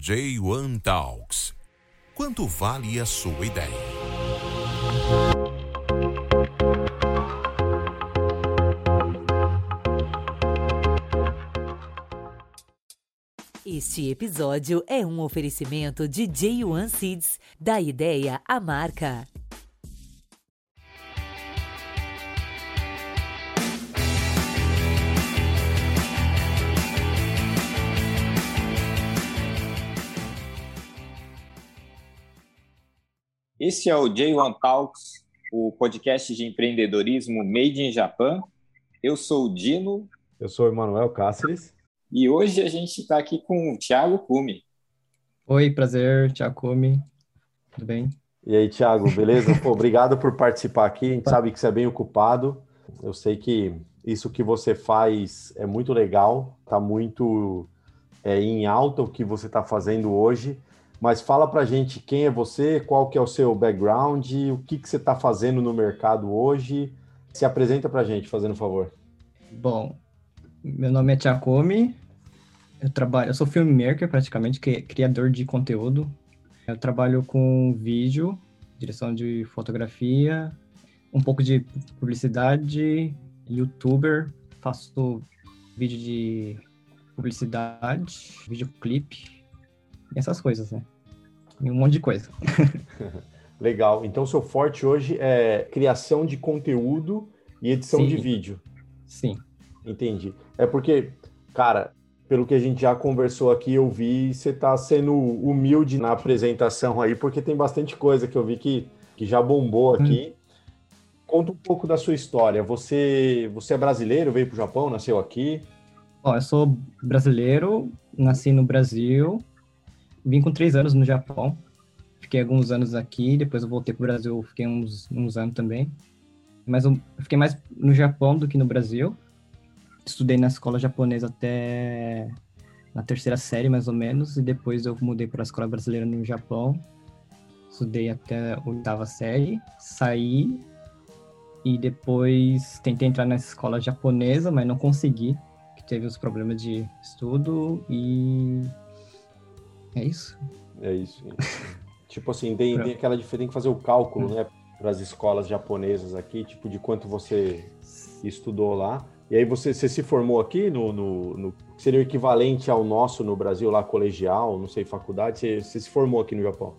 J1 Talks. Quanto vale a sua ideia? Este episódio é um oferecimento de J1 Seeds, da ideia à marca. Esse é o J1 Talks, o podcast de empreendedorismo Made in Japan. Eu sou o Dino. Eu sou o Emanuel Cáceres. E hoje a gente está aqui com o Thiago Cume. Oi, prazer, Thiago Cume. Tudo bem? E aí, Thiago, beleza? Pô, obrigado por participar aqui. A gente sabe que você é bem ocupado. Eu sei que isso que você faz é muito legal, está muito é, em alta o que você está fazendo hoje. Mas fala pra gente quem é você, qual que é o seu background, o que, que você está fazendo no mercado hoje. Se apresenta pra gente, fazendo um favor. Bom, meu nome é Tiakomi, eu trabalho, eu sou filmmaker praticamente, que é criador de conteúdo. Eu trabalho com vídeo, direção de fotografia, um pouco de publicidade, youtuber, faço vídeo de publicidade, videoclipe, essas coisas, né? E um monte de coisa. Legal. Então, seu forte hoje é criação de conteúdo e edição Sim. de vídeo. Sim. Entendi. É porque, cara, pelo que a gente já conversou aqui, eu vi você tá sendo humilde na apresentação aí, porque tem bastante coisa que eu vi que, que já bombou aqui. Conta um pouco da sua história. Você, você é brasileiro, veio para o Japão, nasceu aqui? Bom, eu sou brasileiro, nasci no Brasil, vim com três anos no Japão, fiquei alguns anos aqui, depois eu voltei para o Brasil, fiquei uns, uns anos também. Mas eu fiquei mais no Japão do que no Brasil. Estudei na escola japonesa até na terceira série, mais ou menos, e depois eu mudei para a escola brasileira no Japão. Estudei até a oitava série, saí e depois tentei entrar na escola japonesa, mas não consegui, que teve os problemas de estudo e é isso. É isso. tipo assim, tem, tem aquela diferença, tem que fazer o cálculo, né, para as escolas japonesas aqui, tipo, de quanto você estudou lá. E aí você, você se formou aqui no, no, no, Seria o equivalente ao nosso no Brasil, lá, colegial, não sei, faculdade. Você, você se formou aqui no Japão?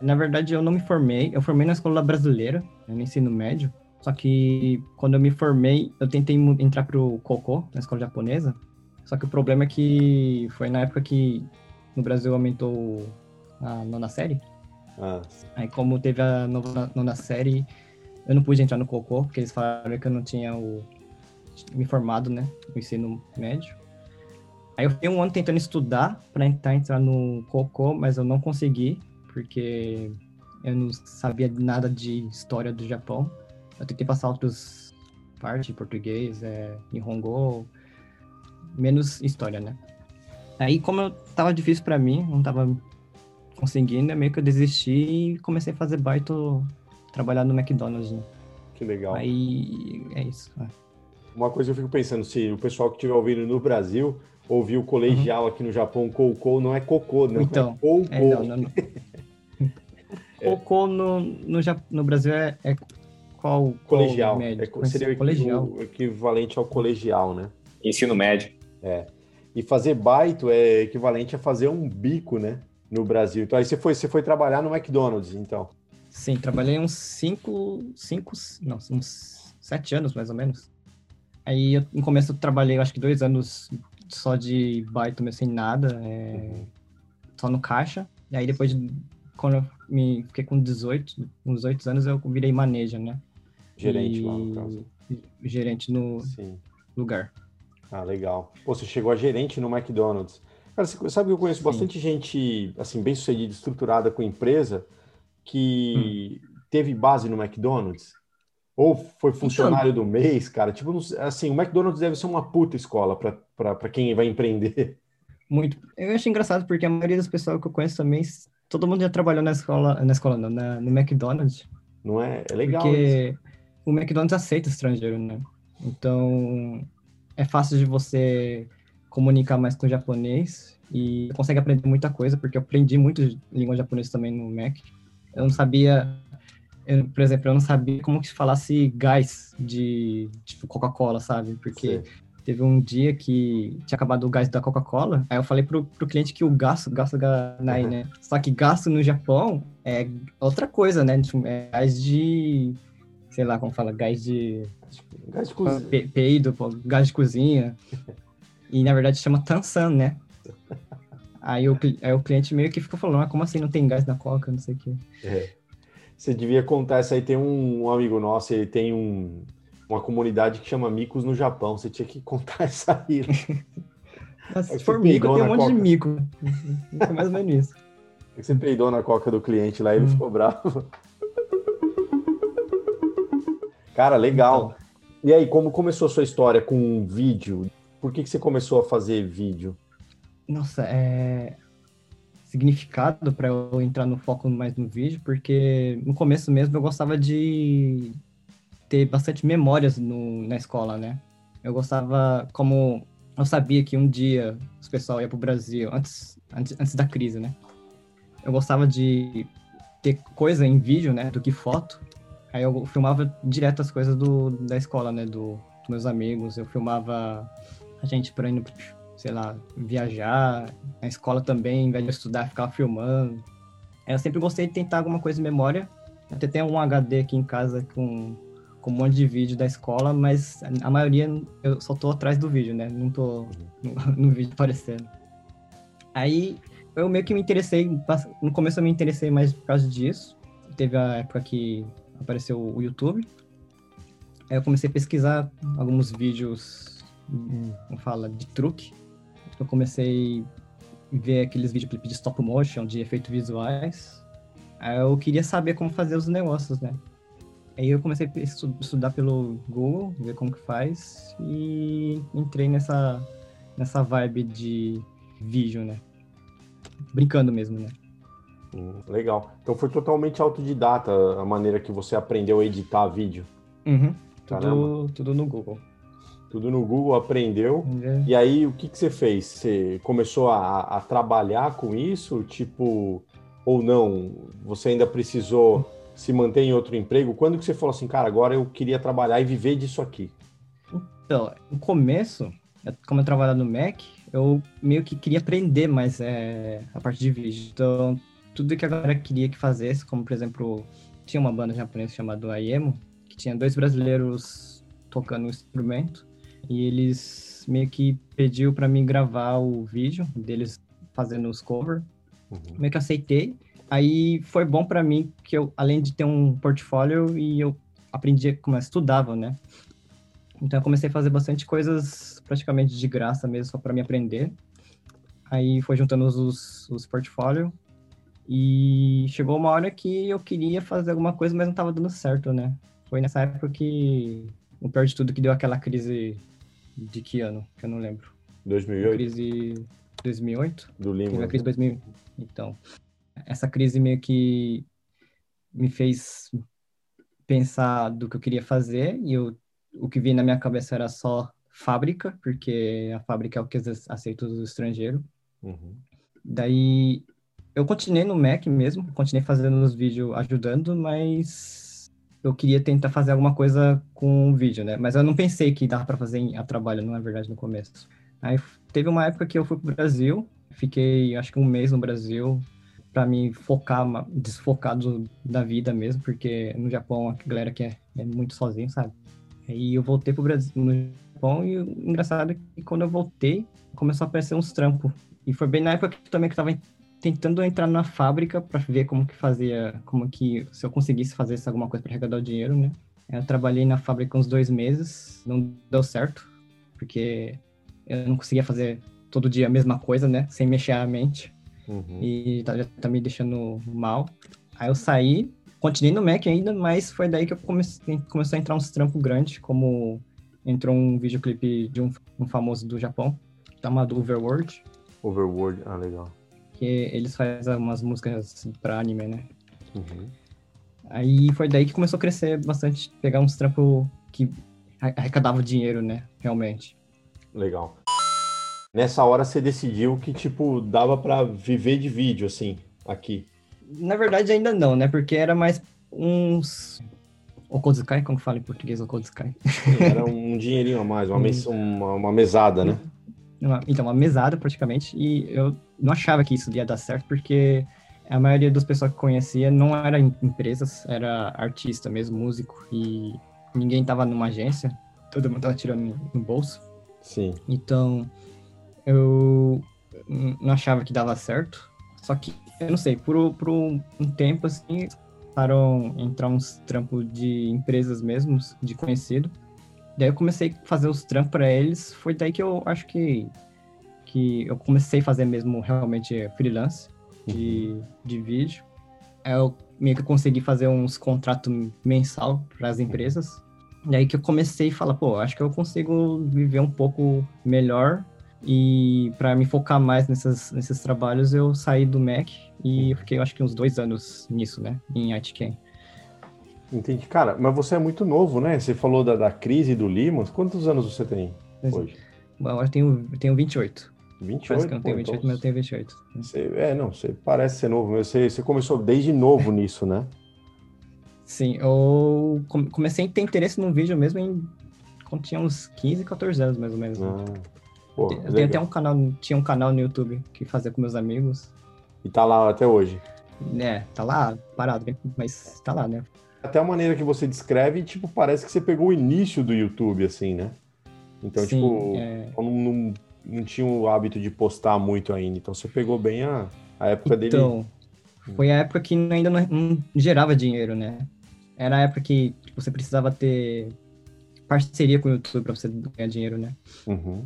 Na verdade, eu não me formei. Eu formei na escola brasileira, no ensino médio. Só que quando eu me formei, eu tentei entrar pro Koko, na escola japonesa. Só que o problema é que foi na época que no Brasil aumentou a nona série. Ah. Aí como teve a nova, nona série, eu não pude entrar no Cocô, porque eles falaram que eu não tinha o, me formado, né, no ensino médio. Aí eu fiquei um ano tentando estudar para tentar entrar no Cocô, mas eu não consegui, porque eu não sabia nada de história do Japão. Eu tentei passar outras partes, português, é, Nihongo, menos história, né. Aí, como eu, tava difícil para mim, não tava conseguindo, meio que eu desisti e comecei a fazer baito, trabalhar no McDonald's. Né? Que legal. Aí, é isso. É. Uma coisa eu fico pensando, se o pessoal que estiver ouvindo no Brasil ouviu colegial uhum. aqui no Japão, Koukou, não é cocô, não então, é Koukou. É, não, não, não. Cocô no, no, no Brasil é, é qual? Colegial. Qual médio? É, seria colegial. o equivalente ao colegial, né? Ensino médio. É. E fazer baito é equivalente a fazer um bico, né? No Brasil. Então aí você foi, você foi trabalhar no McDonald's, então. Sim, trabalhei uns cinco, cinco, não, uns sete anos mais ou menos. Aí eu, no começo eu trabalhei, acho que dois anos só de baito, sem nada, é, uhum. só no caixa. E aí depois, quando eu me fiquei com 18, uns 18 anos, eu virei maneja, né? Gerente e... lá no caso. Gerente no Sim. lugar. Ah, legal. Pô, você chegou a gerente no McDonald's. Cara, você sabe que eu conheço Sim. bastante gente, assim, bem sucedida, estruturada com empresa, que hum. teve base no McDonald's. Ou foi funcionário então, do mês, cara. Tipo, assim, o McDonald's deve ser uma puta escola para quem vai empreender. Muito. Eu acho engraçado porque a maioria das pessoas que eu conheço também, todo mundo já trabalhou na escola, na escola não, na, no McDonald's. Não é? É legal. Porque isso. o McDonald's aceita estrangeiro, né? Então, é fácil de você comunicar mais com o japonês e consegue aprender muita coisa, porque eu aprendi muito língua japonesa também no Mac. Eu não sabia, eu, por exemplo, eu não sabia como que se falasse gás de, de Coca-Cola, sabe? Porque Sim. teve um dia que tinha acabado o gás da Coca-Cola, aí eu falei pro, pro cliente que o gasto, gasto ganai, uhum. né? Só que gasto no Japão é outra coisa, né? Tipo, é gás de, sei lá como fala, gás de... Gás de cozinha. Peido, gás de cozinha. E na verdade chama Tansan, né? Aí o, aí o cliente meio que ficou falando, ah, como assim não tem gás na coca, não sei o quê. É. Você devia contar essa aí. Tem um, um amigo nosso, ele tem um, uma comunidade que chama Micos no Japão. Você tinha que contar essa aí. Nossa, se for mico, tem um monte coca. de mico. Mais ou menos isso. É você peidou na coca do cliente lá e ele hum. ficou bravo. Cara, legal. Então. E aí, como começou a sua história com um vídeo? Por que, que você começou a fazer vídeo? Nossa, é significado para eu entrar no foco mais no vídeo, porque no começo mesmo eu gostava de ter bastante memórias no, na escola, né? Eu gostava, como eu sabia que um dia os pessoal ia pro Brasil, antes, antes, antes da crise, né? Eu gostava de ter coisa em vídeo, né, do que foto. Aí eu filmava direto as coisas do, da escola, né, do, dos meus amigos. Eu filmava a gente por indo, sei lá, viajar, na escola também, em vez de estudar, ficava filmando. Eu sempre gostei de tentar alguma coisa em memória. Até tem um HD aqui em casa com, com um monte de vídeo da escola, mas a maioria eu só tô atrás do vídeo, né? Não tô no, no vídeo aparecendo. Aí eu meio que me interessei, no começo eu me interessei mais por causa disso. Teve a época que apareceu o YouTube. Aí eu comecei a pesquisar alguns vídeos como fala, de truque. Eu comecei a ver aqueles videoclipes de stop motion, de efeitos visuais. Aí eu queria saber como fazer os negócios, né? Aí eu comecei a estudar pelo Google, ver como que faz, e entrei nessa, nessa vibe de vídeo, né? Brincando mesmo, né? Hum, legal. Então foi totalmente autodidata a maneira que você aprendeu a editar vídeo. Uhum. Tudo, tudo no Google tudo no Google, aprendeu. É. E aí, o que, que você fez? Você começou a, a, trabalhar com isso? Tipo, ou não? Você ainda precisou se manter em outro emprego? Quando que você falou assim, cara, agora eu queria trabalhar e viver disso aqui? Então, no começo, como eu trabalhava no Mac, eu meio que queria aprender mais é, a parte de vídeo. Então, tudo que a galera queria que fazesse, como por exemplo, tinha uma banda japonesa chamada Aiemo, que tinha dois brasileiros tocando um instrumento. E eles meio que pediu para mim gravar o vídeo deles fazendo os covers. Uhum. Meio que aceitei. Aí foi bom para mim que eu, além de ter um portfólio, e eu aprendi como eu estudava, né? Então eu comecei a fazer bastante coisas praticamente de graça mesmo, só para me aprender. Aí foi juntando os, os portfólios. E chegou uma hora que eu queria fazer alguma coisa, mas não estava dando certo, né? Foi nessa época que, o pior de tudo, que deu aquela crise de que ano? Que eu não lembro. 2008? A crise 2008? Do Lima. Teve a crise 2000. Então, essa crise meio que me fez pensar do que eu queria fazer e eu, o que vinha na minha cabeça era só fábrica, porque a fábrica é o que aceita os estrangeiros. Uhum. Daí eu continuei no Mac mesmo, continuei fazendo os vídeos ajudando, mas eu queria tentar fazer alguma coisa com o vídeo, né? Mas eu não pensei que dava para fazer a trabalho, não é verdade, no começo. Aí teve uma época que eu fui pro Brasil, fiquei acho que um mês no Brasil para me focar, desfocar do, da vida mesmo, porque no Japão a galera que é, é muito sozinho, sabe? Aí eu voltei pro Brasil, no Japão, e o engraçado é que quando eu voltei, começou a aparecer uns trampos. E foi bem na época que também que eu tava tentando entrar na fábrica para ver como que fazia, como que se eu conseguisse fazer alguma coisa para arrecadar o dinheiro, né? Eu trabalhei na fábrica uns dois meses, não deu certo, porque eu não conseguia fazer todo dia a mesma coisa, né? Sem mexer a mente. Uhum. E tá, já tá me deixando mal. Aí eu saí, continuei no Mac ainda, mas foi daí que eu comecei, começou a entrar uns trampos grandes, como entrou um videoclipe de um, um famoso do Japão, chamado Overworld. Overworld, ah, legal porque eles fazem umas músicas pra anime, né? Uhum. Aí foi daí que começou a crescer bastante, pegar uns trampos que arrecadavam dinheiro, né? Realmente. Legal. Nessa hora você decidiu que, tipo, dava para viver de vídeo, assim, aqui. Na verdade, ainda não, né? Porque era mais uns. Okozukai, como fala em português Okozukai? Era um dinheirinho a mais, uma, mes... uma, uma mesada, né? Uma- então, uma mesada praticamente, e eu não achava que isso ia dar certo, porque a maioria das pessoas que conhecia não era em empresas, era artista mesmo, músico, e ninguém tava numa agência, todo mundo tava tirando no- bolso. Sim. Então, eu não achava que dava certo. Só que, eu não sei, por, por um um tempo, assim, começaram a entrar uns trampos de empresas mesmo, de conhecido. Daí eu comecei a fazer os trampos para eles. Foi daí que eu acho que, que eu comecei a fazer mesmo realmente freelance de, de vídeo. Aí eu meio que consegui fazer uns contratos mensal para as empresas. E aí que eu comecei a falar, pô, acho que eu consigo viver um pouco melhor e para me focar mais nesses, nesses trabalhos eu saí do Mac e eu fiquei acho que uns dois anos nisso, né, em ITCAM. Entendi. Cara, mas você é muito novo, né? Você falou da, da crise do Lima. Quantos anos você tem hoje? Bom, eu tenho, eu tenho 28. 28? Parece que eu não tenho Pô, 28, então mas eu tenho 28. você- é, não, você parece ser novo. mas Você, você começou desde novo nisso, né? Sim, eu come- comecei a ter interesse no vídeo mesmo em, quando tinha uns 15, 14 anos mais ou menos. né? Ah, pô, Tem- eu tenho até um canal, tinha um canal no YouTube que fazia com meus amigos. E tá lá até hoje. É, tá lá parado, bem- mas tá lá, né? Até a maneira que você descreve, tipo, parece que você pegou o início do YouTube, assim, né? Então, Sim, tipo, é. não, não, não tinha o hábito de postar muito ainda. Então, você pegou bem a, a época dele. Então, foi a época que ainda não, não gerava dinheiro, né? Era a época que tipo, você precisava ter parceria com o YouTube pra você ganhar dinheiro, né? Uhum.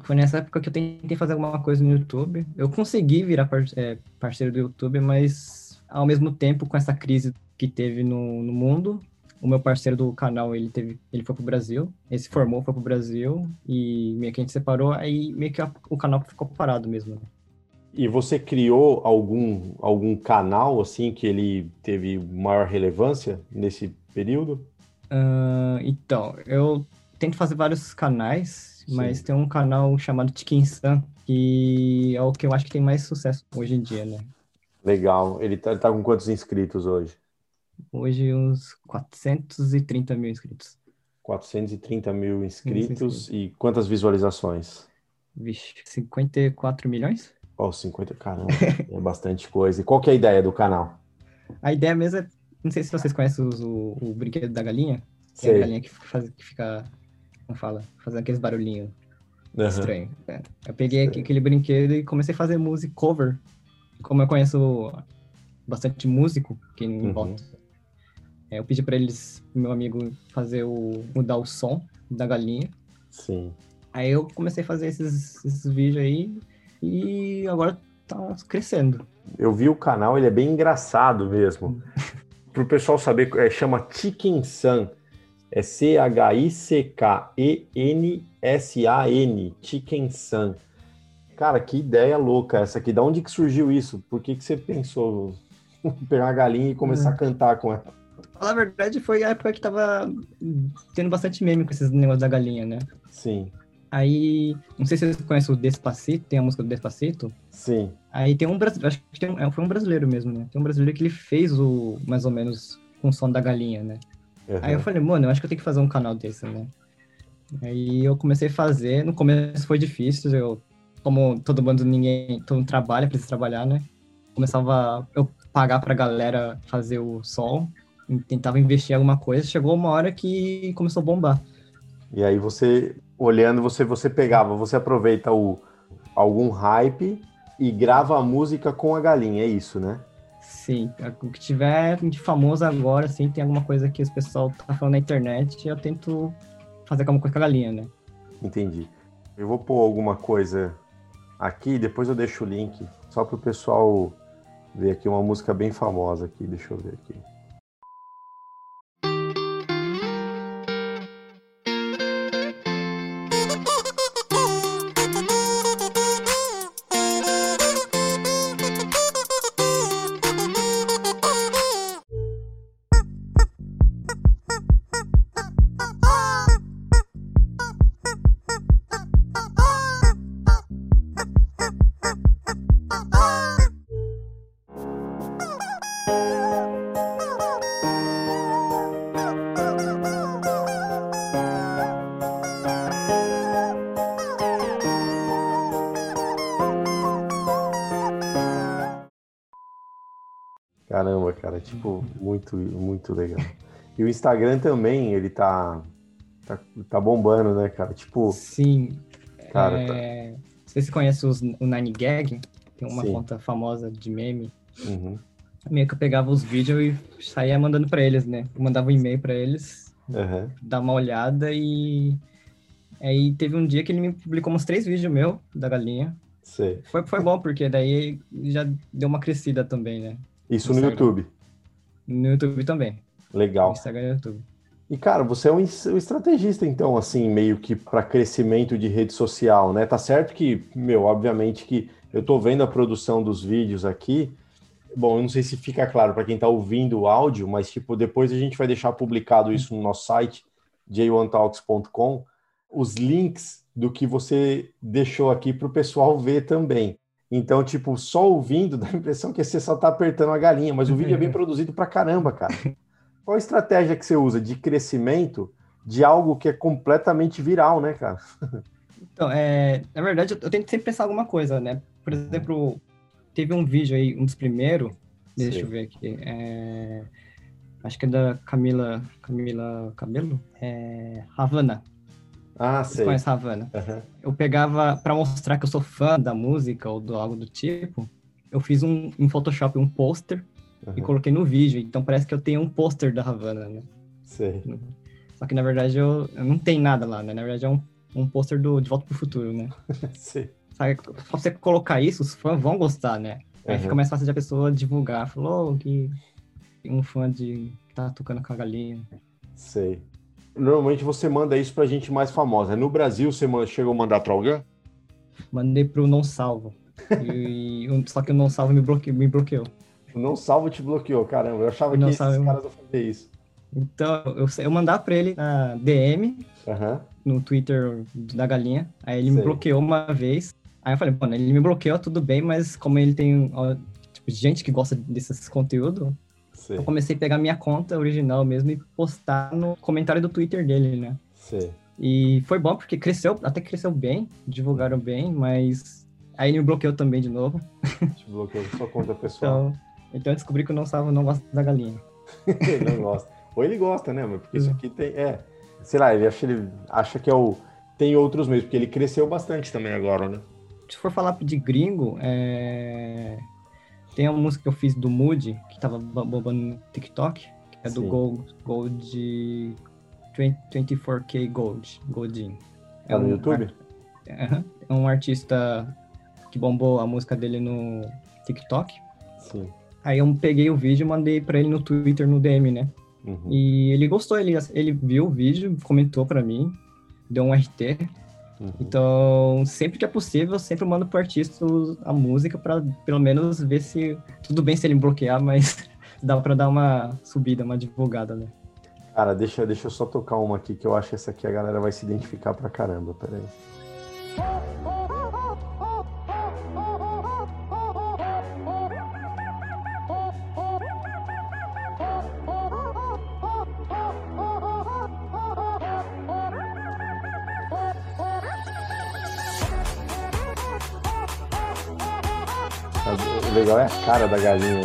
Foi nessa época que eu tentei fazer alguma coisa no YouTube. Eu consegui virar par- é, parceiro do YouTube, mas ao mesmo tempo, com essa crise que teve no, no mundo, o meu parceiro do canal, ele teve, ele foi pro Brasil, ele se formou, foi pro Brasil, e meio que a gente separou, aí meio que a- o canal ficou parado mesmo. né? E você criou algum, algum canal, assim, que ele teve maior relevância nesse período? Ah, então, eu tento fazer vários canais, Sim. mas tem um canal chamado Tikin-san, que é o que eu acho que tem mais sucesso hoje em dia, né? Legal. Ele tá, ele tá com quantos inscritos hoje? Hoje uns 430 mil inscritos. 430 mil inscritos inscritos. e quantas visualizações? Vixe, 54 milhões? Ó, 50, caramba, é bastante coisa. E qual que é a ideia do canal? A ideia mesmo é, não sei se vocês conhecem os- o, o brinquedo da galinha. Tem a Sei. galinha que, faz, que fica, como fala, fazendo aqueles barulhinhos Aham. estranhos. É. Eu peguei aquele brinquedo e comecei a fazer música cover. Como eu conheço bastante músico aqui em Uhum. volta, é, eu pedi para eles, meu amigo, fazer o, mudar o som da galinha. Sim. Aí eu comecei a fazer esses, esses vídeos aí e agora tá crescendo. Eu vi o canal, ele é bem engraçado mesmo. Para o pessoal saber, é, chama Chicken Sun. É C-H-I-C-K-E-N-S-A-N. Chicken Sun. Cara, que ideia louca essa aqui. Da onde que surgiu isso? Por que, que você pensou em pegar uma galinha e começar a cantar com ela? Falar a verdade, foi a época que tava tendo bastante meme com esses negócios da galinha, né? Sim, Aí, não sei se vocês conhecem o Despacito, tem a música do Despacito. sim. Aí tem um brasileiro, acho que tem é, foi um brasileiro mesmo, né? Tem um brasileiro que ele fez o, mais ou menos, com o som da galinha, né? Aí eu falei, mano, eu acho que eu tenho que fazer um canal desse, né? Aí eu comecei a fazer, no começo foi difícil, eu, como todo mundo, ninguém, todo mundo trabalha, precisa trabalhar, né? Começava eu pagar pra galera fazer o som, tentava investir em alguma coisa, chegou uma hora que começou a bombar. E aí você, olhando, você, você pegava, você aproveita o, algum hype e grava a música com a galinha, é isso, né? Sim, o que tiver de famoso agora, assim, tem alguma coisa que os pessoal tá falando na internet, eu tento fazer alguma coisa com a galinha, né? Entendi. Eu vou pôr alguma coisa aqui, depois eu deixo o link, só para o pessoal ver aqui uma música bem famosa aqui. Deixa eu ver aqui. Tipo, muito, muito legal. E o Instagram também, ele tá, tá, tá bombando, né, cara? Tipo. Sim. Cara, é... Não sei se você conhece os, o Nine Gag, tem uma Sim. conta famosa de meme. Uhum. Meio que eu pegava os vídeos e saía mandando pra eles, né? Eu mandava um e-mail pra eles, Uhum. dar uma olhada e. Aí teve um dia que ele me publicou uns três vídeos meu da galinha. Sei. Foi, foi bom, porque daí já deu uma crescida também, né? Isso no Instagram. YouTube. No YouTube também. No Legal. Instagram e no YouTube. E, cara, você é um um estrategista, então, assim, meio que para crescimento de rede social, né? Tá certo que, meu, obviamente que eu tô vendo a produção dos vídeos aqui. Bom, eu não sei se fica claro para quem tá ouvindo o áudio, mas, tipo, depois a gente vai deixar publicado isso no nosso site, j1talks.com, os links do que você deixou aqui para o pessoal ver também. Então, tipo, só ouvindo dá a impressão que você só tá apertando a galinha, mas o vídeo é bem produzido pra caramba, cara. Qual a estratégia que você usa de crescimento de algo que é completamente viral, né, cara? Então, é, na verdade, eu, eu tento sempre pensar alguma coisa, né? Por exemplo, teve um vídeo aí, um dos primeiros, deixa Sei. eu ver aqui, é, acho que é da Camila, Camila Cabelo? É, Havana, Ah, você sei. conhece Havana? Aham. Eu pegava, pra mostrar que eu sou fã da música ou do algo do tipo, eu fiz um, em Photoshop um pôster e aham, coloquei no vídeo, então parece que eu tenho um pôster da Havana, né? Sei. Só que na verdade eu, eu não tenho nada lá, né? Na verdade é um, um pôster do De Volta pro Futuro, né? sei. Sabe, só você colocar isso, os fãs vão gostar, né? Aí Uhum. fica mais fácil de a pessoa divulgar. Falou "Oh, que um fã de que tá tocando com a galinha. Sei. Normalmente você manda isso pra gente mais famosa. No Brasil, você chegou a mandar pra alguém? Mandei pro não salvo. E, só que o não salvo me bloqueou. Me bloqueou. O Não Salvo te bloqueou, caramba. Eu achava Não que esses Salvo- caras iam fazer isso. Então eu, eu mandava pra ele na DM, Aham. no Twitter da galinha. Aí ele me Sei. bloqueou uma vez. Aí eu falei, mano, ele me bloqueou, tudo bem, mas como ele tem ó, tipo, gente que gosta desses conteúdos, Sei. eu comecei a pegar minha conta original mesmo e postar no comentário do Twitter dele, né? Sei. E foi bom porque cresceu, até cresceu bem, divulgaram bem, mas aí ele me bloqueou também de novo. Te bloqueou sua conta pessoal. Então, então eu descobri que o não salvo não gosta da galinha. ele não gosta. Ou ele gosta, né? Porque isso Hum. aqui tem. É. Sei lá, ele acha, ele acha que é o. Tem outros mesmo, porque ele cresceu bastante também agora, né? Se for falar de gringo, é... tem uma música que eu fiz do Moody, que tava bo- bombando no TikTok, que é do. Gold, Gold 20 24K Gold, Goldin. Tá no um YouTube? É um artista que bombou a música dele no TikTok. Sim. Aí eu peguei o vídeo e mandei pra ele no Twitter, no DM, né? Uhum. E ele gostou, ele, ele viu o vídeo, comentou pra mim, deu um RT. Uhum. Então, sempre que é possível, eu sempre mando pro artista a música pra pelo menos ver se tudo bem se ele me bloquear, mas dá pra dar uma subida, uma divulgada, né? Cara, deixa, deixa eu só tocar uma aqui que eu acho que essa aqui a galera vai se identificar pra caramba. Peraí. Legal é a cara da galinha.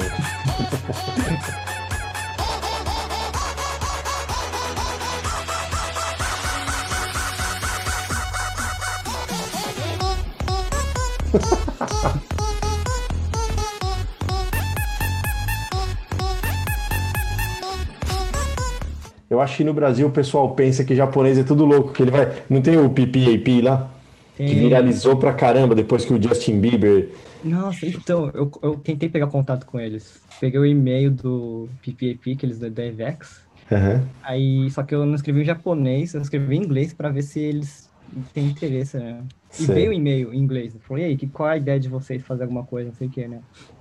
Eu acho que no Brasil o pessoal pensa que japonês é tudo louco, que ele vai. Não tem o PPAP lá? Que viralizou pra caramba depois que o Justin Bieber. Nossa, então, eu, eu tentei pegar contato com eles. Peguei o e-mail do PPAP, que eles da Avex. Aham. Aí, só que eu não escrevi em japonês, eu escrevi em inglês pra ver se eles têm interesse, né? E Sei. veio o e-mail em inglês. Eu falei, e aí, que, qual a ideia de vocês fazer alguma coisa, não sei o que, né?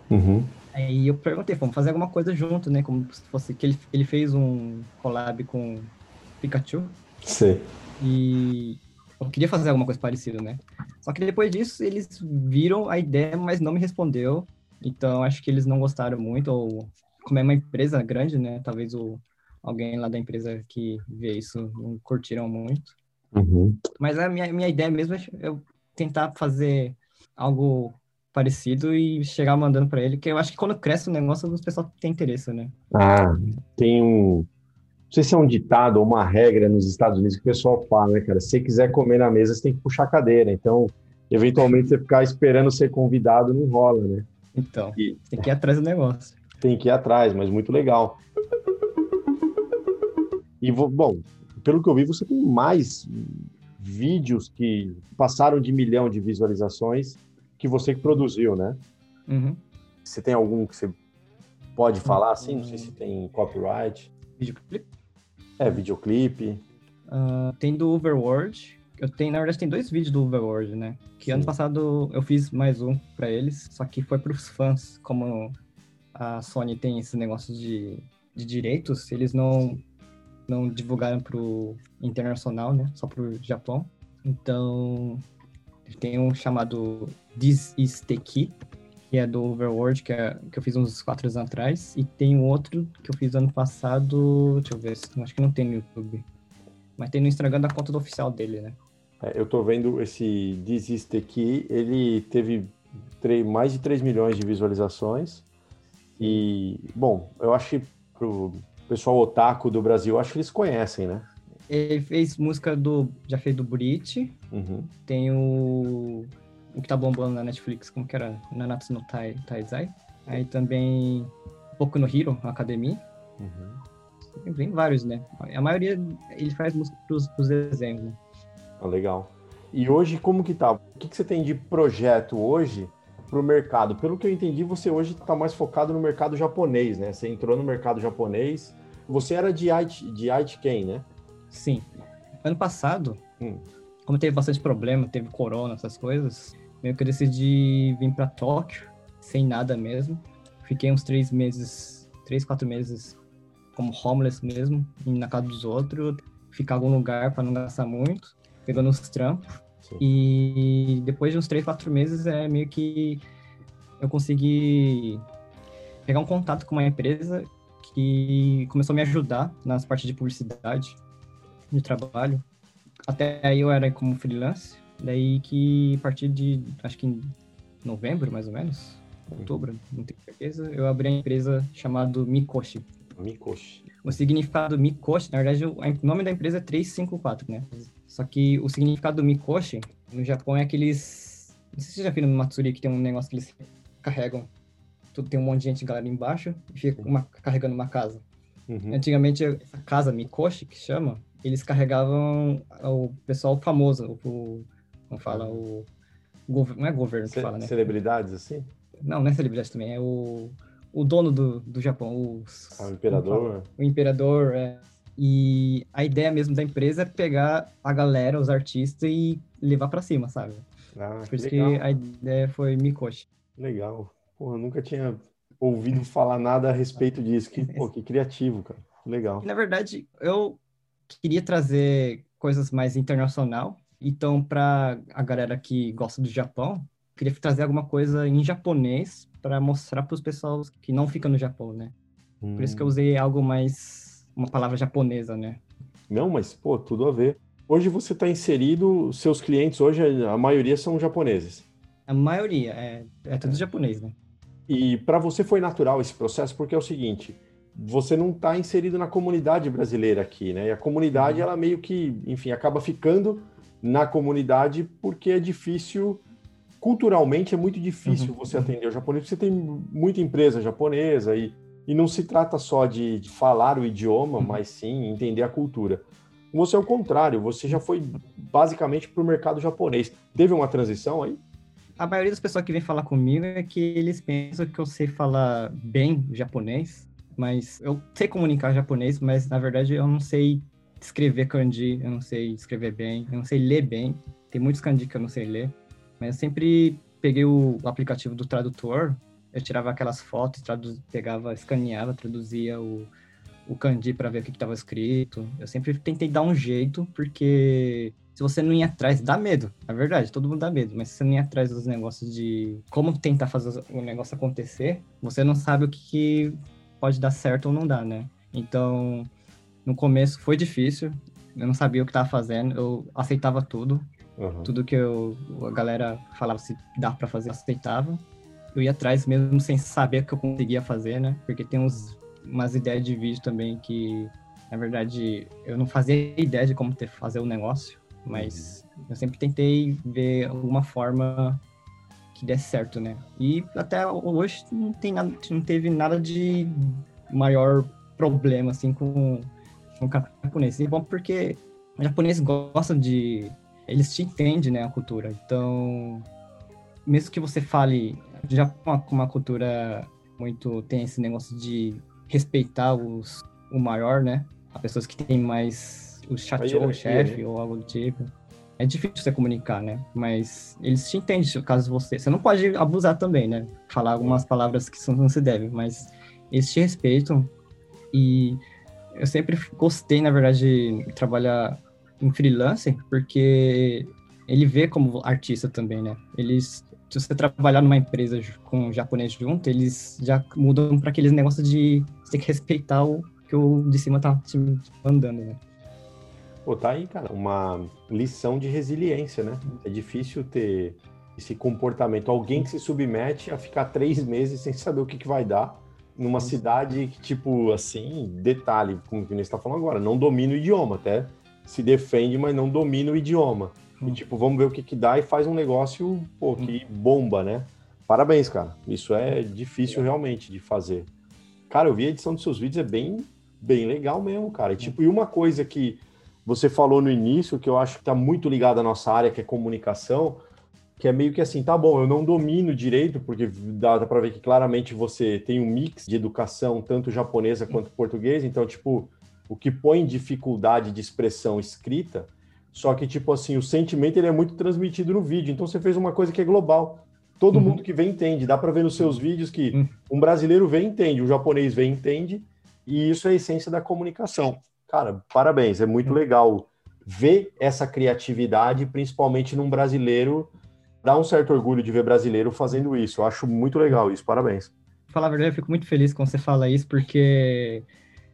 Uhum. Aí eu perguntei, vamos fazer alguma coisa junto, né? Como se fosse que ele, ele fez um collab com Pikachu Sei. e eu queria fazer alguma coisa parecida, né? Só que depois disso eles viram a ideia, mas não me respondeu. Então acho que eles não gostaram muito ou como é uma empresa grande, né? Talvez o alguém lá da empresa que vê isso não curtiram muito. Uhum. Mas a minha, minha ideia mesmo é eu tentar fazer algo parecido e chegar mandando para ele, que eu acho que quando cresce o negócio, os pessoal tem interesse, né? Ah, tem um. Não sei se é um ditado ou uma regra nos Estados Unidos que o pessoal fala, né, cara? Se você quiser comer na mesa, você tem que puxar a cadeira. Então, eventualmente, você ficar esperando ser convidado não rola, né? Então, e... tem que ir atrás do negócio. Tem que ir atrás, mas muito legal. E, bom, pelo que eu vi, você tem mais vídeos que passaram de milhão de visualizações que você que produziu, né? Uhum. Você tem algum que você pode falar assim? Não sei se tem copyright. Videoclipe? É, videoclipe. Uh, tem do Overworld. Eu tenho, na verdade, tem dois vídeos do Overworld, né? Que Sim. ano passado eu fiz mais um para eles, só que foi para os fãs. Como a Sony tem esse negócio de, de direitos, eles não não divulgaram pro internacional, né? Só pro Japão. Então, tem um chamado This is the Key, que é do Overworld, que, é, que eu fiz uns quatro anos atrás. E tem outro que eu fiz ano passado, deixa eu ver, acho que não tem no YouTube. Mas tem no Instagram da conta do oficial dele, né? É, eu tô vendo esse the Key, ele teve mais de 3 milhões de visualizações. E, bom, eu acho que pro pessoal otaku do Brasil, acho que eles conhecem, né? Ele fez música do. Já fez do Brit. Uhum. Tem o. O que tá bombando na Netflix, como que era? Nanatsu no Tai, Taizai. Aí também. Pouco no Hero, Academy. Uhum. Tem vários, né? A maioria ele faz música pros, pros desenhos, né? Ah, legal. E hoje, como que tá? O que, que você tem de projeto hoje para o mercado. Pelo que eu entendi, você hoje está mais focado no mercado japonês, né? Você entrou no mercado japonês. Você era de Aichi, de Aichiken, né? Sim. Ano passado, hum. como teve bastante problema, teve corona, essas coisas, meio que eu decidi vir para Tóquio, sem nada mesmo. Fiquei uns três meses, três, quatro meses como homeless mesmo, indo na casa dos outros, ficar em algum lugar para não gastar muito, pegando os trampos. Sim. E depois de uns três, quatro meses, é meio que eu consegui pegar um contato com uma empresa que começou a me ajudar nas partes de publicidade, de trabalho. Até aí eu era como freelance, daí que a partir de, acho que em novembro, mais ou menos, outubro, não tenho certeza, eu abri a empresa chamada Mikoshi. Mikoshi. O significado Mikoshi, na verdade, o nome da empresa é 354, né? Só que o significado do Mikoshi no Japão é aqueles. Não sei se você já viram no Matsuri que tem um negócio que eles carregam. Tudo tem um monte de gente, galera, embaixo e fica uma, carregando uma casa. Uhum. Antigamente, essa casa Mikoshi, que chama, eles carregavam o pessoal famoso, o. Como fala? O. Não é governo que Ce fala, né? Celebridades, assim? Não, não é celebridade também, é o. O dono do, do Japão, os, ah, o imperador. O imperador, é. E a ideia mesmo da empresa é pegar a galera, os artistas e levar para cima, sabe? Ah, Por isso que a ideia foi Mikoshi. Legal. Porra, nunca tinha ouvido falar nada a respeito disso. Que, pô, que criativo, cara. Legal. Na verdade, eu queria trazer coisas mais internacional. Então, para a galera que gosta do Japão, queria trazer alguma coisa em japonês para mostrar para os pessoas que não ficam no Japão, né? Hum. Por isso que eu hum. usei algo mais uma palavra japonesa, né? Não, mas, pô, tudo a ver. Hoje você está inserido, seus clientes hoje, a maioria são japoneses. A maioria, é, é tudo japonês, né? E para você foi natural esse processo, porque é o seguinte, você não está inserido na comunidade brasileira aqui, né? E a comunidade, uhum. ela meio que, enfim, acaba ficando na comunidade porque é difícil, culturalmente é muito difícil uhum. você atender o japonês, você tem muita empresa japonesa e e não se trata só de, de falar o idioma, uhum. mas sim entender a cultura. Você é o contrário, você já foi basicamente para o mercado japonês. Teve uma transição aí? A maioria das pessoas que vem falar comigo é que eles pensam que eu sei falar bem japonês, mas eu sei comunicar japonês, mas na verdade eu não sei escrever kanji, eu não sei escrever bem, eu não sei ler bem. Tem muitos kanji que eu não sei ler, mas eu sempre peguei o aplicativo do tradutor eu tirava aquelas fotos, traduz, pegava, escaneava, traduzia o, o kanji para ver o que estava escrito. Eu sempre tentei dar um jeito, porque se você não ir atrás, dá medo, é verdade, todo mundo dá medo, mas se você não ir atrás dos negócios de como tentar fazer o negócio acontecer, você não sabe o que pode dar certo ou não dá, né? Então, no começo foi difícil, eu não sabia o que estava fazendo, eu aceitava tudo, Uhum. Tudo que eu, a galera falava se dá para fazer, eu aceitava. Eu ia atrás mesmo sem saber o que eu conseguia fazer, né? Porque tem uns, umas ideias de vídeo também que, na verdade, eu não fazia ideia de como ter, fazer o negócio, mas uhum. eu sempre tentei ver alguma forma que desse certo, né? E até hoje não, tem nada, não teve nada de maior problema, assim, com, com o japonês. E é bom porque o japonês gosta de... Eles te entendem, né, a cultura. Então, mesmo que você fale... O Japão com uma cultura muito... Tem esse negócio de respeitar os, o maior, né? As pessoas que têm mais... O chateau, o chefe, né? ou algo do tipo é difícil você comunicar, né? Mas eles te entendem caso você. Você não pode abusar também, né? Falar algumas palavras que não se deve, mas eles te respeitam. E eu sempre gostei, na verdade, de trabalhar em freelancer, porque ele vê como artista também, né? Eles, se você trabalhar numa empresa com japonês junto, eles já mudam para aqueles negócios de você ter que respeitar o que o de cima tá te mandando, né? Pô, tá aí, cara, uma lição de resiliência, né? É difícil ter esse comportamento. Alguém que se submete a ficar três meses sem saber o que, que vai dar numa cidade que, tipo, assim, detalhe, como você está falando agora, não domina o idioma, até se defende, mas não domina o idioma. E, tipo, vamos ver o que, que dá e faz um negócio, pô, que bomba, né? Parabéns, cara. Isso é difícil realmente de fazer. Cara, eu vi a edição dos seus vídeos, é bem, bem legal mesmo, cara. E, tipo, e uma coisa que você falou no início, que eu acho que está muito ligado à nossa área, que é comunicação, que é meio que assim, tá bom, eu não domino direito, porque dá, dá para ver que claramente você tem um mix de educação, tanto japonesa quanto português, então, tipo, o que põe dificuldade de expressão escrita, só que, tipo assim, o sentimento ele é muito transmitido no vídeo, então você fez uma coisa que é global. Todo uhum. mundo que vê entende, dá para ver nos seus vídeos que uhum. um brasileiro vê entende, um japonês vê entende, e isso é a essência da comunicação. Cara, parabéns, é muito legal ver essa criatividade, principalmente num brasileiro. Dá um certo orgulho de ver brasileiro fazendo isso. Eu acho muito legal isso, parabéns. Falar a verdade, eu fico muito feliz quando você fala isso, porque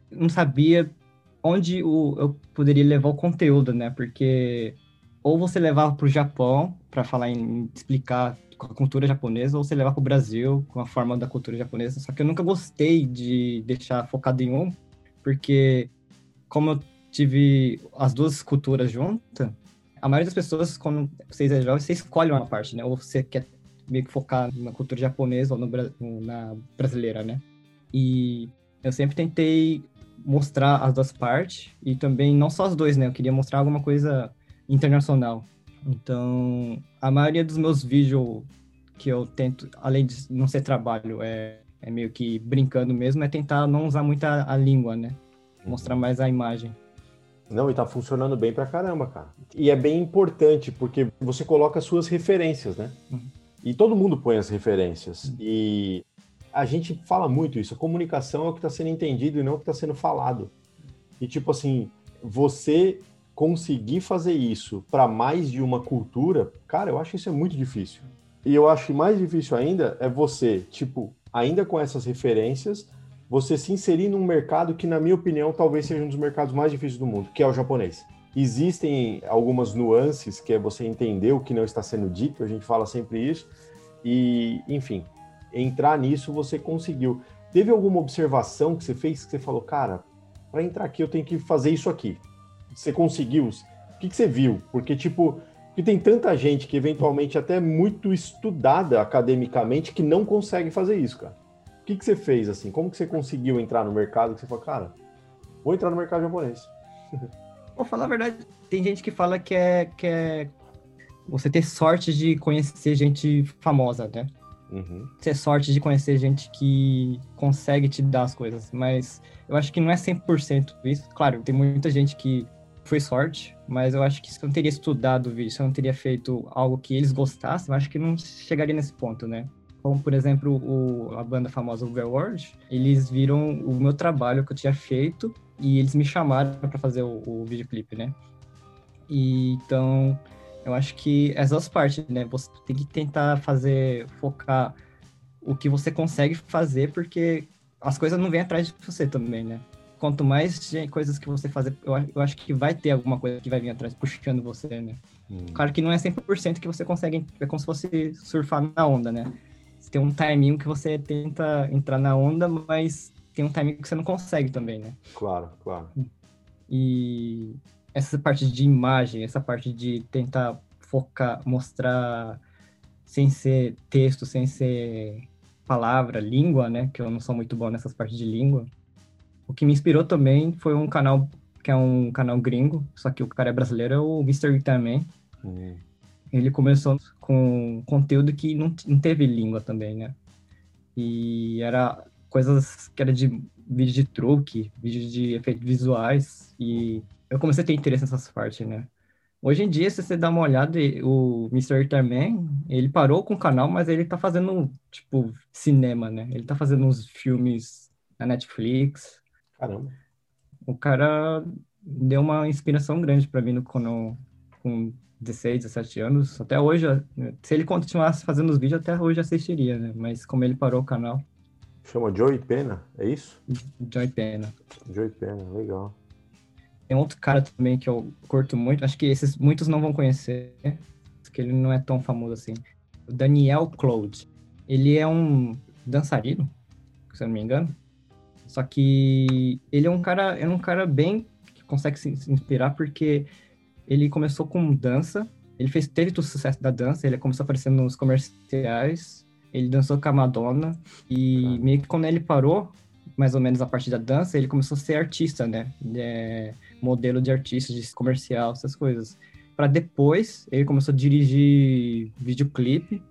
não sabia onde o, eu poderia levar o conteúdo, né? Porque ou você levava para o Japão para falar em explicar a cultura japonesa, ou você levar para o Brasil com a forma da cultura japonesa. Só que eu nunca gostei de deixar focado em um, porque como eu tive as duas culturas juntas, a maioria das pessoas, quando vocês é jovem, você escolhe uma parte, né? Ou você quer meio que focar na cultura japonesa ou no, na brasileira, né? E eu sempre tentei mostrar as duas partes e também não só as duas, né? Eu queria mostrar alguma coisa internacional. Então, a maioria dos meus vídeos que eu tento, além de não ser trabalho, é, é meio que brincando mesmo, é tentar não usar muito a, a língua, né? mostrar mais a imagem. Não, e tá funcionando bem pra caramba, cara. E é bem importante, porque você coloca as suas referências, né? Uhum. E todo mundo põe as referências. Uhum. E a gente fala muito isso. A comunicação é o que está sendo entendido e não o que está sendo falado. E tipo assim, você conseguir fazer isso para mais de uma cultura, cara, eu acho isso é muito difícil. E eu acho que mais difícil ainda é você, tipo, ainda com essas referências, você se inserir num mercado que, na minha opinião, talvez seja um dos mercados mais difíceis do mundo, que é o japonês. Existem algumas nuances que é você entender o que não está sendo dito, a gente fala sempre isso, e, enfim, entrar nisso você conseguiu. Teve alguma observação que você fez que você falou, cara, para entrar aqui eu tenho que fazer isso aqui? Você conseguiu? O que, que você viu? Porque, tipo, que tem tanta gente que eventualmente até muito estudada academicamente que não consegue fazer isso, cara. O que, que você fez assim? Como que você conseguiu entrar no mercado? Que você falou, cara, vou entrar no mercado japonês. Vou falar a verdade, tem gente que fala que é, que é você ter sorte de conhecer gente famosa, né? Uhum. Ter sorte de conhecer gente que consegue te dar as coisas, mas eu acho que não é 100% isso. Claro, tem muita gente que foi sorte, mas eu acho que se eu não teria estudado o vídeo, se eu não teria feito algo que eles gostassem, eu acho que não chegaria nesse ponto, né? Como por exemplo o, a banda famosa Overworld, eles viram o meu trabalho que eu tinha feito e eles me chamaram para fazer o, o videoclipe, né? E, então, eu acho que as duas partes, né? Você tem que tentar fazer, focar o que você consegue fazer, porque as coisas não vêm atrás de você também, né? quanto mais coisas que você fazer, eu, eu acho que vai ter alguma coisa que vai vir atrás puxando você, né? Hum. Claro que não é 100% que você consegue, é como se fosse surfar na onda, né? Tem um timing que você tenta entrar na onda, mas tem um timing que você não consegue também, né? Claro, claro. E essa parte de imagem, essa parte de tentar focar, mostrar sem ser texto, sem ser palavra, língua, né? Que eu não sou muito bom nessas partes de língua. O que me inspirou também foi um canal que é um canal gringo, só que o cara é brasileiro, é o Mr. também. Hum. Ele começou com conteúdo que não, não teve língua também, né? E era coisas que era de vídeo de truque, vídeo de efeitos visuais, e eu comecei a ter interesse nessas partes, né? Hoje em dia, se você dá uma olhada, o Mr. Tamman, ele parou com o canal, mas ele tá fazendo, tipo, cinema, né? Ele tá fazendo uns filmes na Netflix. Caramba. O cara deu uma inspiração grande pra mim no, quando, com 16, 17 anos. Até hoje, se ele continuasse fazendo os vídeos, até hoje eu assistiria, né? Mas como ele parou o canal, Chama Joey Pena, é isso? Joy Pena. Joey Pena, legal. Tem outro cara também que eu curto muito, acho que esses muitos não vão conhecer, porque ele não é tão famoso assim. O Daniel Claude. Ele é um dançarino, se eu não me engano. Só que ele é um cara, é um cara bem que consegue se se inspirar porque ele começou com dança, ele fez teve todo o sucesso da dança, ele começou aparecendo nos comerciais, ele dançou com a Madonna e Caramba. meio que quando ele parou, mais ou menos a partir da dança, ele começou a ser artista, né? É, modelo de artista, de comercial, essas coisas. Pra depois, ele começou a dirigir videoclipe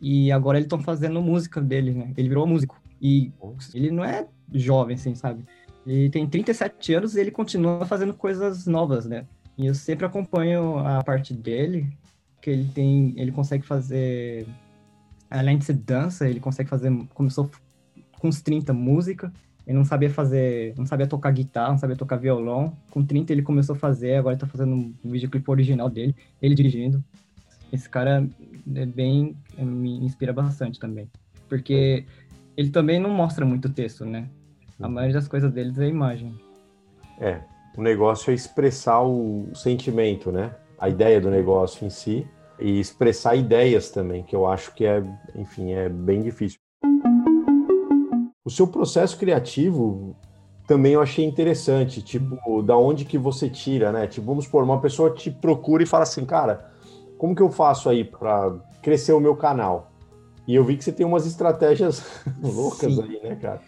e agora ele tá fazendo música dele, né? Ele virou músico. E ele não é jovem, assim, sabe? Ele tem 37 anos e ele continua fazendo coisas novas, né? E eu sempre acompanho a parte dele, que ele tem, ele consegue fazer, além de ser dança, ele consegue fazer, começou com uns 30 música, ele não sabia fazer, não sabia tocar guitarra, não sabia tocar violão. Com 30 ele começou a fazer, agora ele tá fazendo um videoclipe original dele, ele dirigindo. Esse cara é bem, me inspira bastante também. Porque ele também não mostra muito texto, né? A maioria das coisas deles é imagem. É, o negócio é expressar o sentimento, né? A ideia do negócio em si e expressar ideias também, que eu acho que é, enfim, é bem difícil. O seu processo criativo também eu achei interessante, tipo, da onde que você tira, né? Tipo, vamos supor, uma pessoa te procura e fala assim, cara, como que eu faço aí para crescer o meu canal? E eu vi que você tem umas estratégias loucas Sim. aí, né, cara?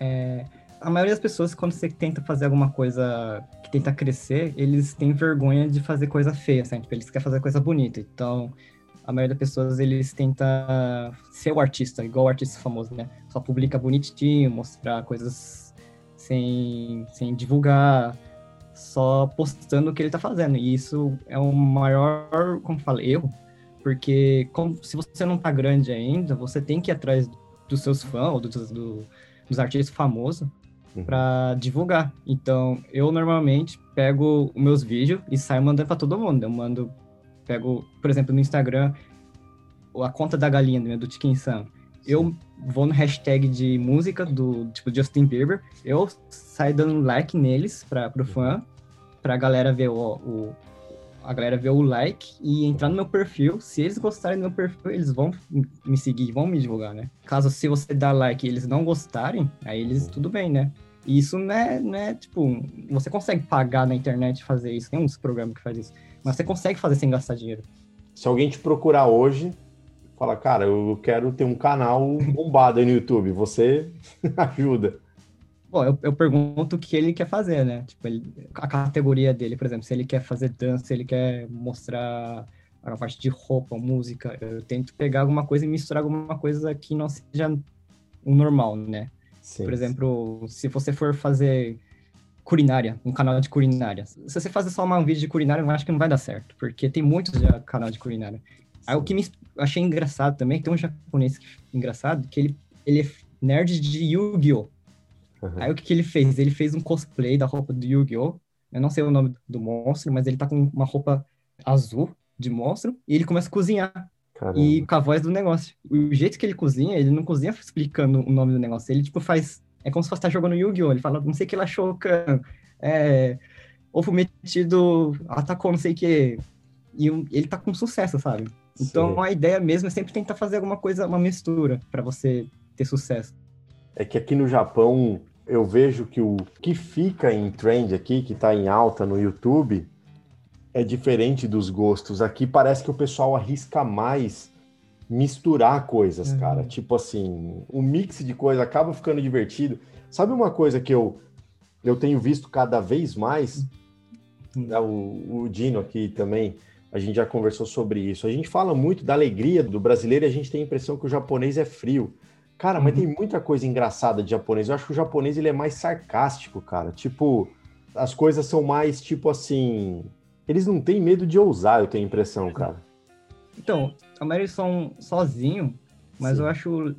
A maioria das pessoas, quando você tenta fazer alguma coisa que tenta crescer, eles têm vergonha de fazer coisa feia, assim, tipo, eles querem fazer coisa bonita. Então, a maioria das pessoas, eles tentam ser o artista, igual o artista famoso, né? Só publica bonitinho, mostrar coisas sem, sem divulgar, só postando o que ele tá fazendo. E isso é o maior, como fala, erro, porque como, se você não tá grande ainda, você tem que ir atrás dos seus fãs ou dos, do- dos artistas famosos Uhum. para divulgar. Então, eu normalmente pego os meus vídeos e saio mandando para todo mundo. Eu mando, pego, por exemplo, no Instagram, a conta da galinha né, do Chicken Sun. Eu vou no hashtag de música do tipo Justin Bieber, eu saio dando like neles para pro fã, pra galera ver o, o- a galera ver o like e entrar no meu perfil. Se eles gostarem do meu perfil, eles vão me seguir, vão me divulgar, né? Caso se você dá like e eles não gostarem, aí eles tudo bem, né? E isso não é, não é, tipo, você consegue pagar na internet fazer isso. Tem uns programas que faz isso. Mas você consegue fazer sem gastar dinheiro. Se alguém te procurar hoje, fala, cara, eu quero ter um canal bombado aí no YouTube, você ajuda. Bom, eu, eu pergunto o que ele quer fazer, né? Tipo, ele- a categoria dele, por exemplo, se ele quer fazer dança, se ele quer mostrar a parte de roupa, música, eu tento pegar alguma coisa e misturar alguma coisa que não seja o normal, né? Sim. Por exemplo, se você for fazer culinária, um canal de culinária. Se você fazer só um vídeo de culinária, eu acho que não vai dar certo, porque tem muitos já canal de culinária. Aí o que me achei engraçado também, tem um japonês engraçado, que ele, ele é nerd de Yu-Gi-Oh! Uhum. Aí o que, que ele fez? Ele fez um cosplay da roupa do Yu-Gi-Oh! Eu não sei o nome do monstro, mas ele tá com uma roupa azul de monstro e ele começa a cozinhar. Caramba. E com a voz do negócio. O jeito que ele cozinha, ele não cozinha explicando o nome do negócio. Ele, tipo, faz É como se fosse estar jogando Yu-Gi-Oh! Ele fala, não sei o que lá, Shokan. É, ovo metido atacou não sei o que. E ele tá com sucesso, sabe? Então Sim. a ideia mesmo é sempre tentar fazer alguma coisa, uma mistura, para você ter sucesso. É que aqui no Japão eu vejo que o que fica em trend aqui, que tá em alta no YouTube, é diferente dos gostos. Aqui parece que o pessoal arrisca mais misturar coisas, uhum. cara. Tipo assim, o mix de coisa acaba ficando divertido. Sabe uma coisa que eu, eu tenho visto cada vez mais? Uhum. O, o Dino aqui também, a gente já conversou sobre isso. A gente fala muito da alegria do brasileiro e a gente tem a impressão que o japonês é frio. Cara, uhum. mas tem muita coisa engraçada de japonês. Eu acho que o japonês ele é mais sarcástico, cara. Tipo, as coisas são mais tipo assim, eles não têm medo de ousar, eu tenho a impressão, cara. Então, a maioria são sozinho, mas Sim. eu acho,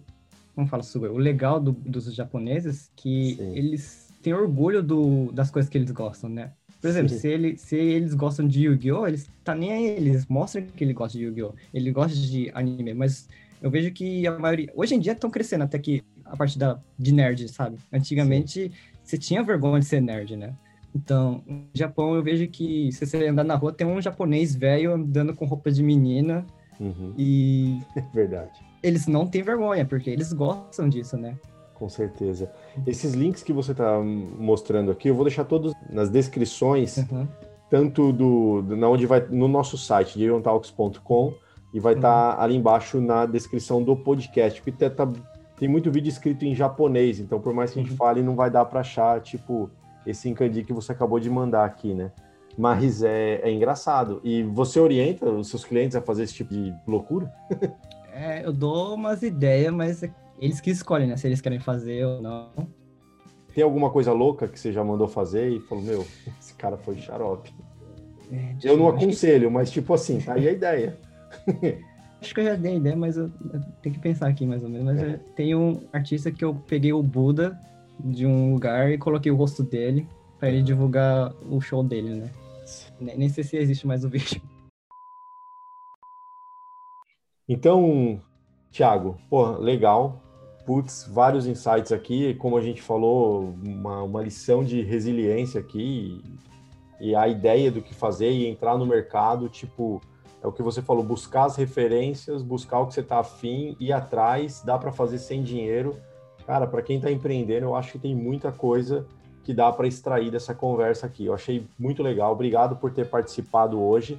como fala sobre o legal do, dos japoneses que Sim. eles têm orgulho do, das coisas que eles gostam, né? Por exemplo, se, ele, se eles gostam de Yu-Gi-Oh!, eles tá nem aí, eles mostram que ele gosta de Yu-Gi-Oh! Ele gosta de anime, mas eu vejo que a maioria. Hoje em dia estão crescendo até que a parte da, de nerd, sabe? Antigamente Sim. você tinha vergonha de ser nerd, né? Então, no Japão eu vejo que se você andar na rua, tem um japonês velho andando com roupa de menina. Uhum. E. Verdade. Eles não têm vergonha, porque eles gostam disso, né? Com certeza. Esses links que você está mostrando aqui, eu vou deixar todos nas descrições, uhum. tanto do, do na onde vai no nosso site, jayontalks.com, e vai estar tá uhum. ali embaixo na descrição do podcast, porque tá, tá, tem muito vídeo escrito em japonês, então por mais que a gente uhum. fale, não vai dar para achar, tipo, esse Encandi que você acabou de mandar aqui, né? Mas é, é engraçado. E você orienta os seus clientes a fazer esse tipo de loucura? é, eu dou umas ideias, mas é eles que escolhem, né? Se eles querem fazer ou não. Tem alguma coisa louca que você já mandou fazer e falou, meu, esse cara foi xarope. É, eu não aconselho, que... mas tipo assim, tá aí a ideia. Acho que eu já dei a ideia, mas eu, eu tenho que pensar aqui mais ou menos. Mas é. tem um artista que eu peguei o Buda de um lugar e coloquei o rosto dele para ele divulgar o show dele, né? Nem sei se existe mais o vídeo. Então, Thiago, pô, legal. Putz, vários insights aqui, como a gente falou, uma, uma lição de resiliência aqui e, e a ideia do que fazer e entrar no mercado, tipo, é o que você falou, buscar as referências, buscar o que você está afim, ir atrás, dá para fazer sem dinheiro Cara, para quem está empreendendo, eu acho que tem muita coisa que dá para extrair dessa conversa aqui. Eu achei muito legal. Obrigado por ter participado hoje.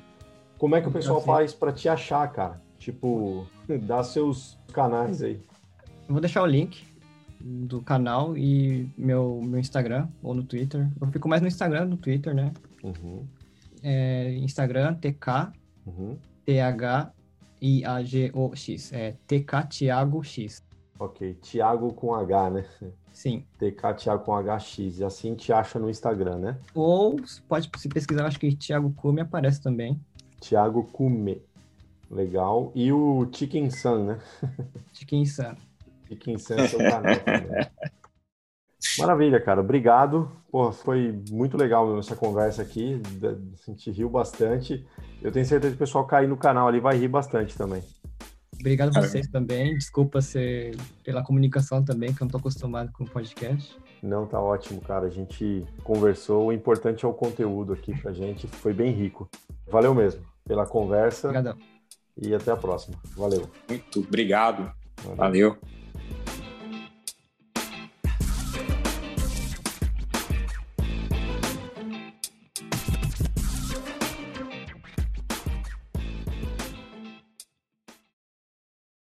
Como é que o pessoal faz para te achar, cara? Tipo, dá seus canais aí. Eu vou deixar o link do canal e meu, meu Instagram ou no Twitter. Eu fico mais no Instagram no Twitter, né? Uhum. É, Instagram, TK, uhum. T-H-I-A-G-O-X. É TK Thiago X. Ok, Thiago com H, né? Sim. TK Thiago com HX. Assim te acha no Instagram, né? Ou pode se pesquisar, acho que Thiago Cume aparece também. Thiago Cume. Legal. E o Chicken Sun, né? Chicken Sun. Chicken Sun é seu canal também. Maravilha, cara. Obrigado. Pô, foi muito legal essa conversa aqui. A gente riu bastante. Eu tenho certeza que o pessoal cair no canal ali vai rir bastante também. Obrigado a vocês também. Desculpa ser pela comunicação também, que eu não estou acostumado com o podcast. Não, tá ótimo, cara. A gente conversou. O importante é o conteúdo aqui pra gente. Foi bem rico. Valeu mesmo pela conversa. Obrigadão. E até a próxima. Valeu. Muito obrigado. Valeu. Valeu.